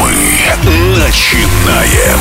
Мы начинаем.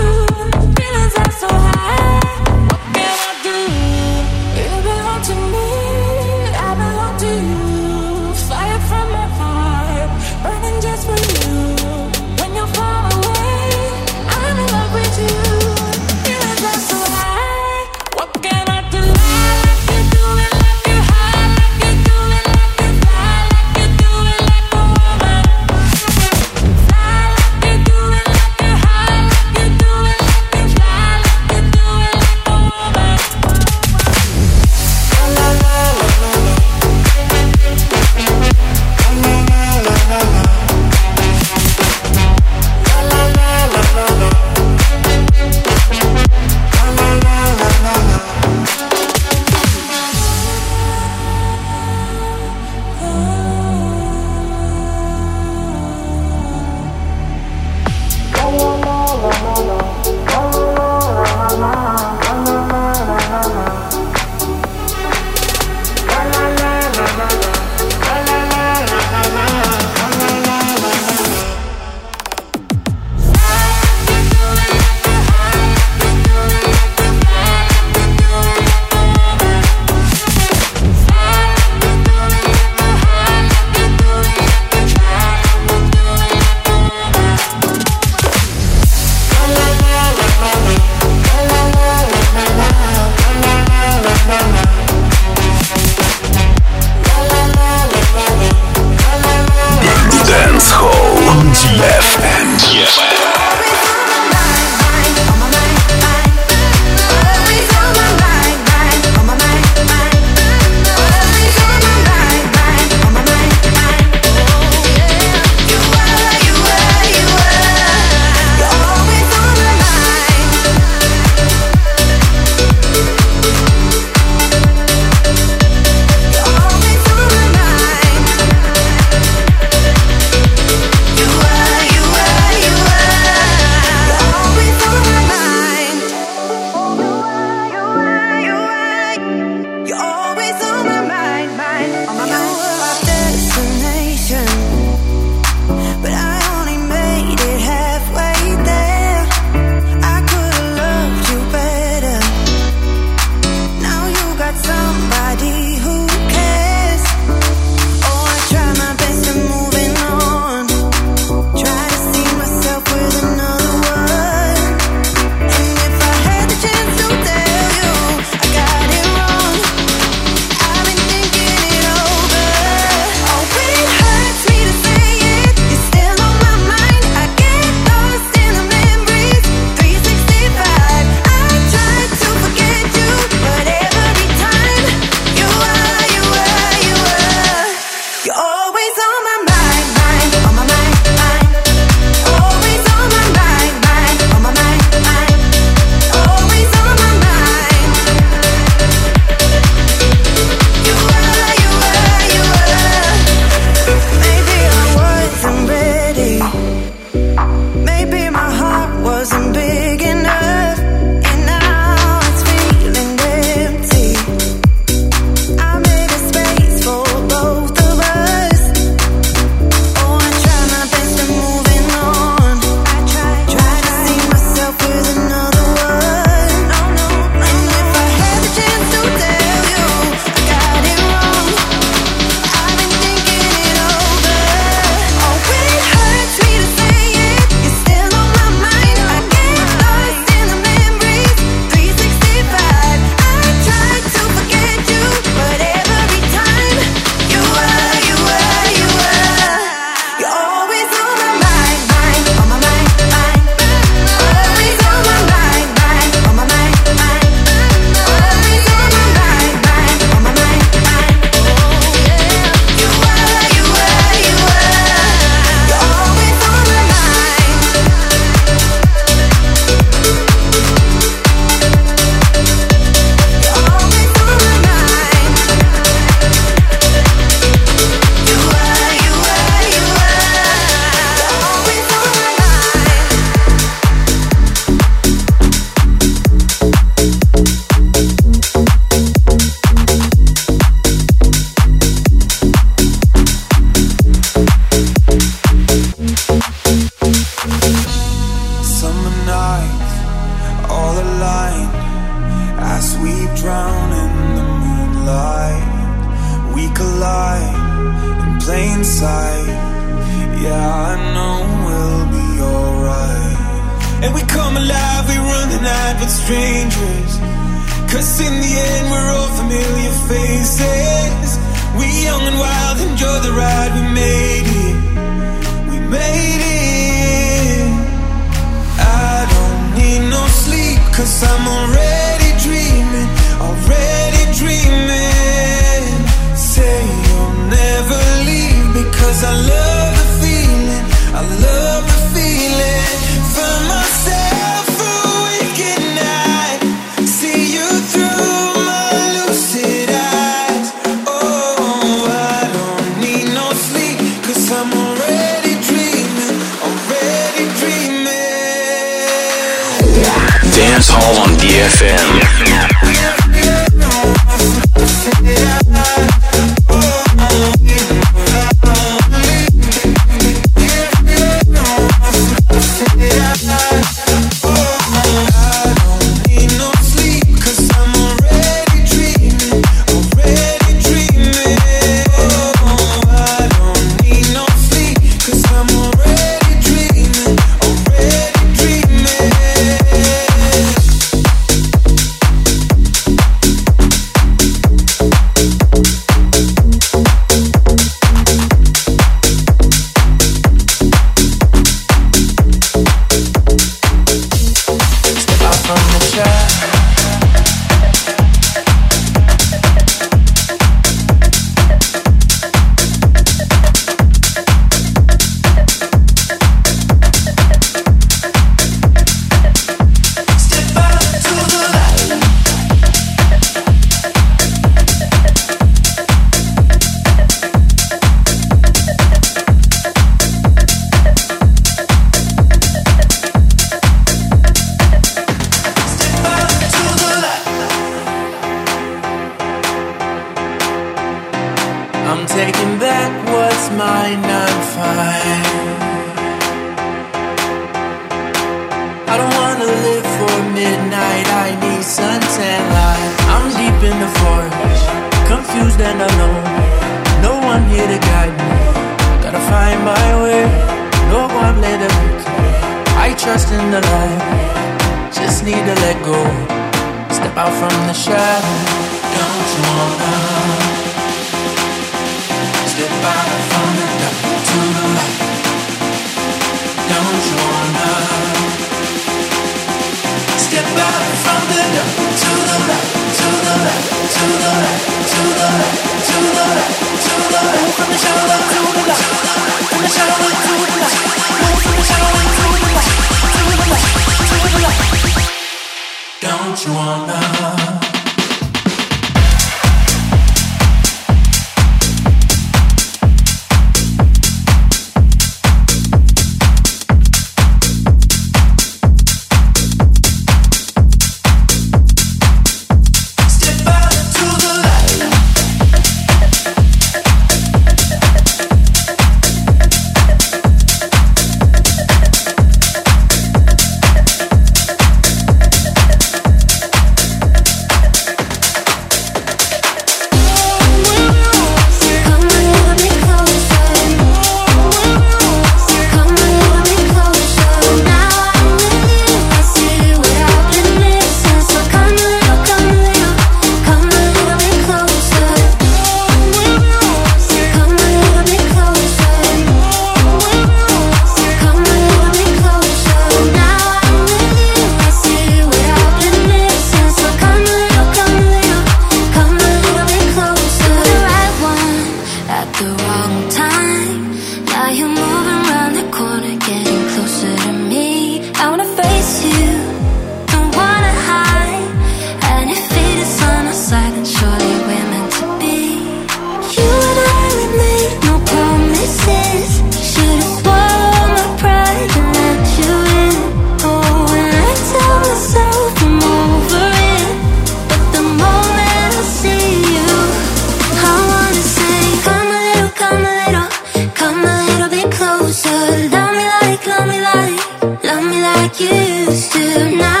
Used to. Now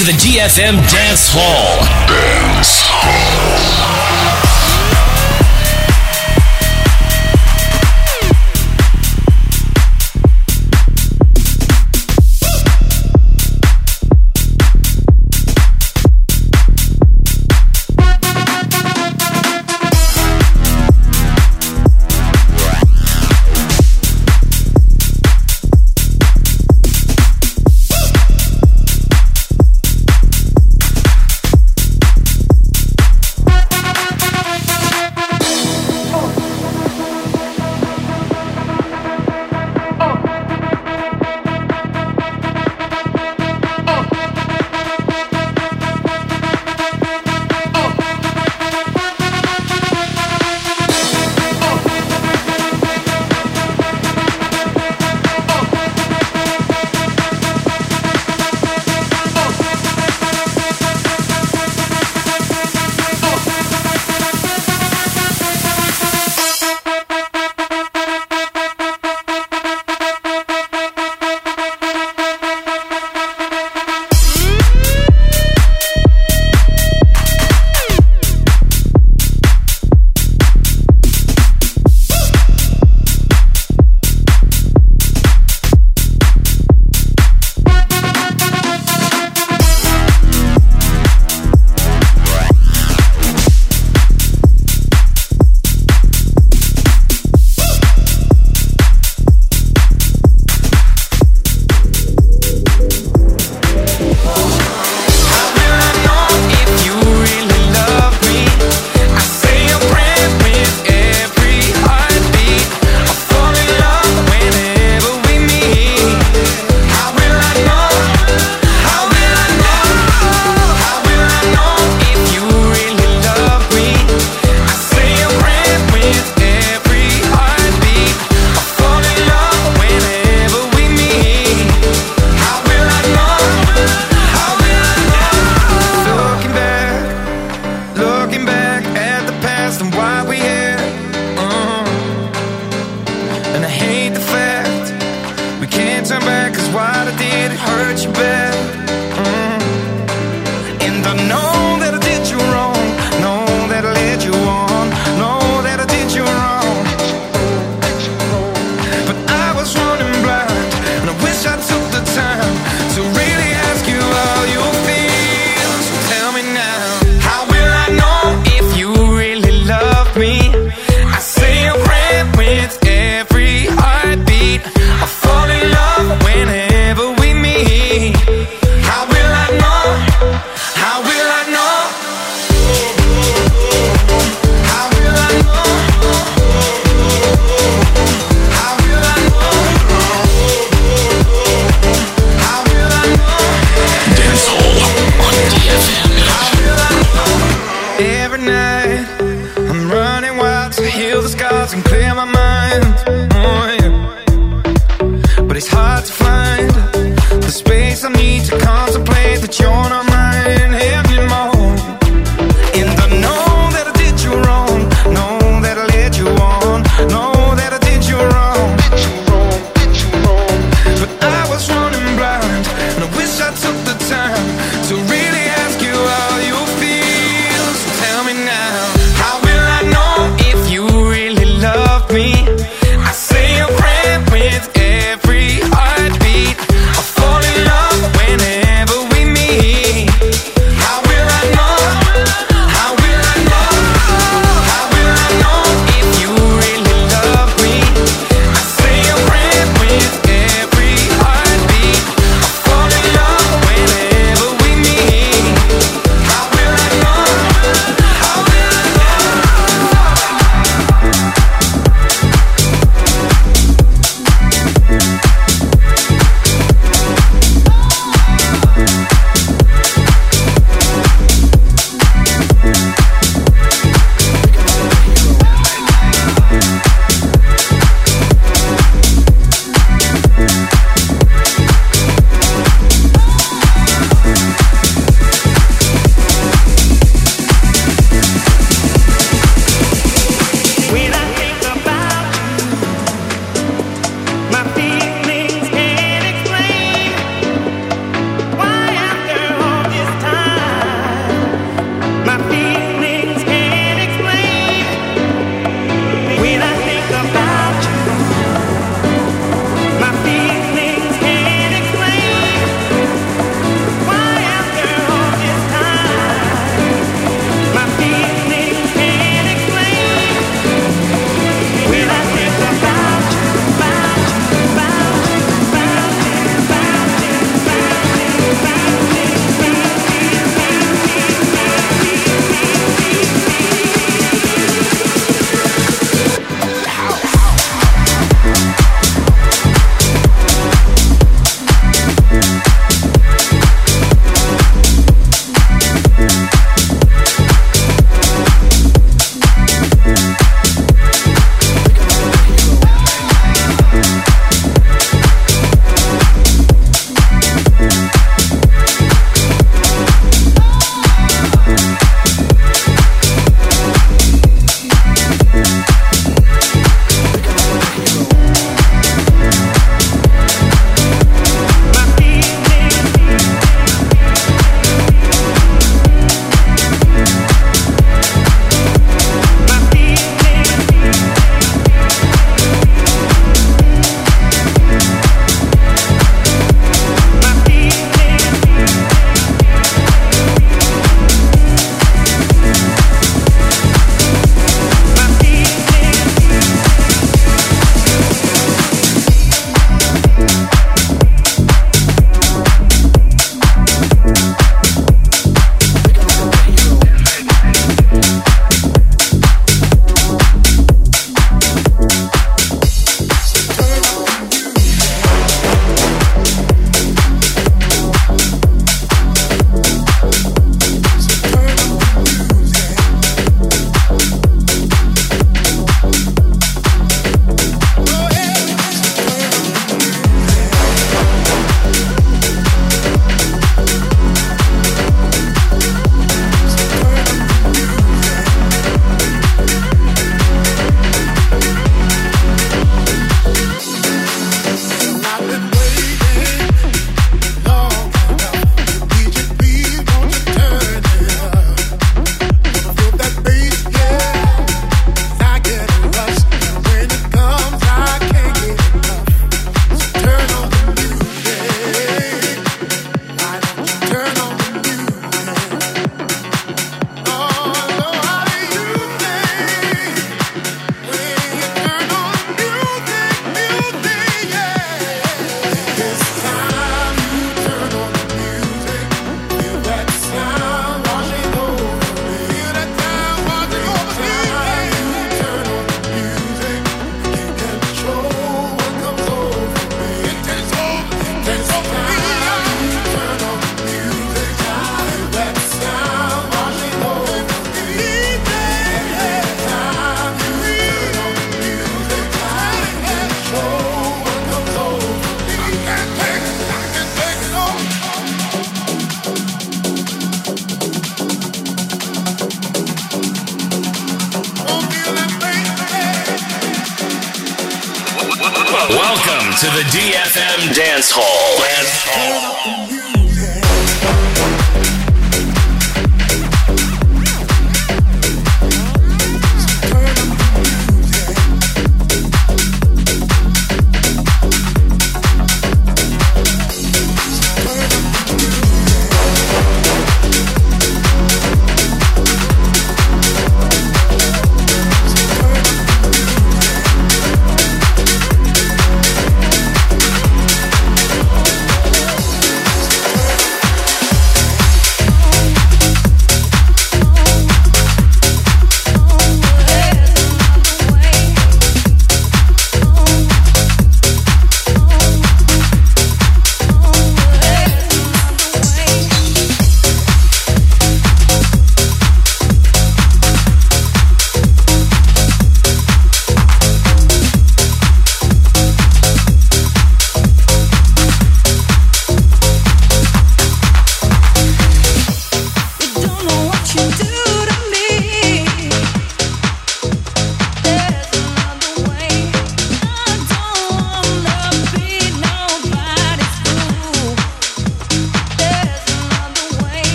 to the DFM Dance Hall. hurt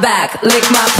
back, lick my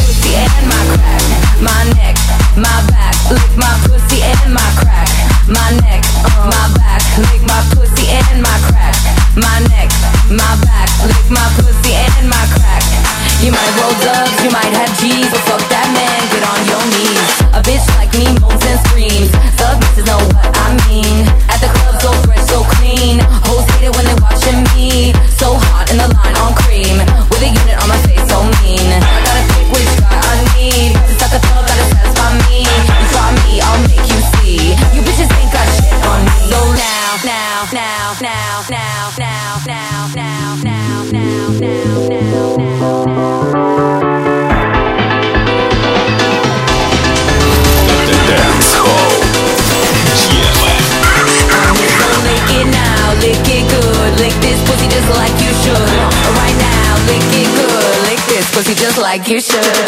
like you should.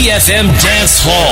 DFM Dance Hall.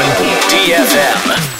On DFM.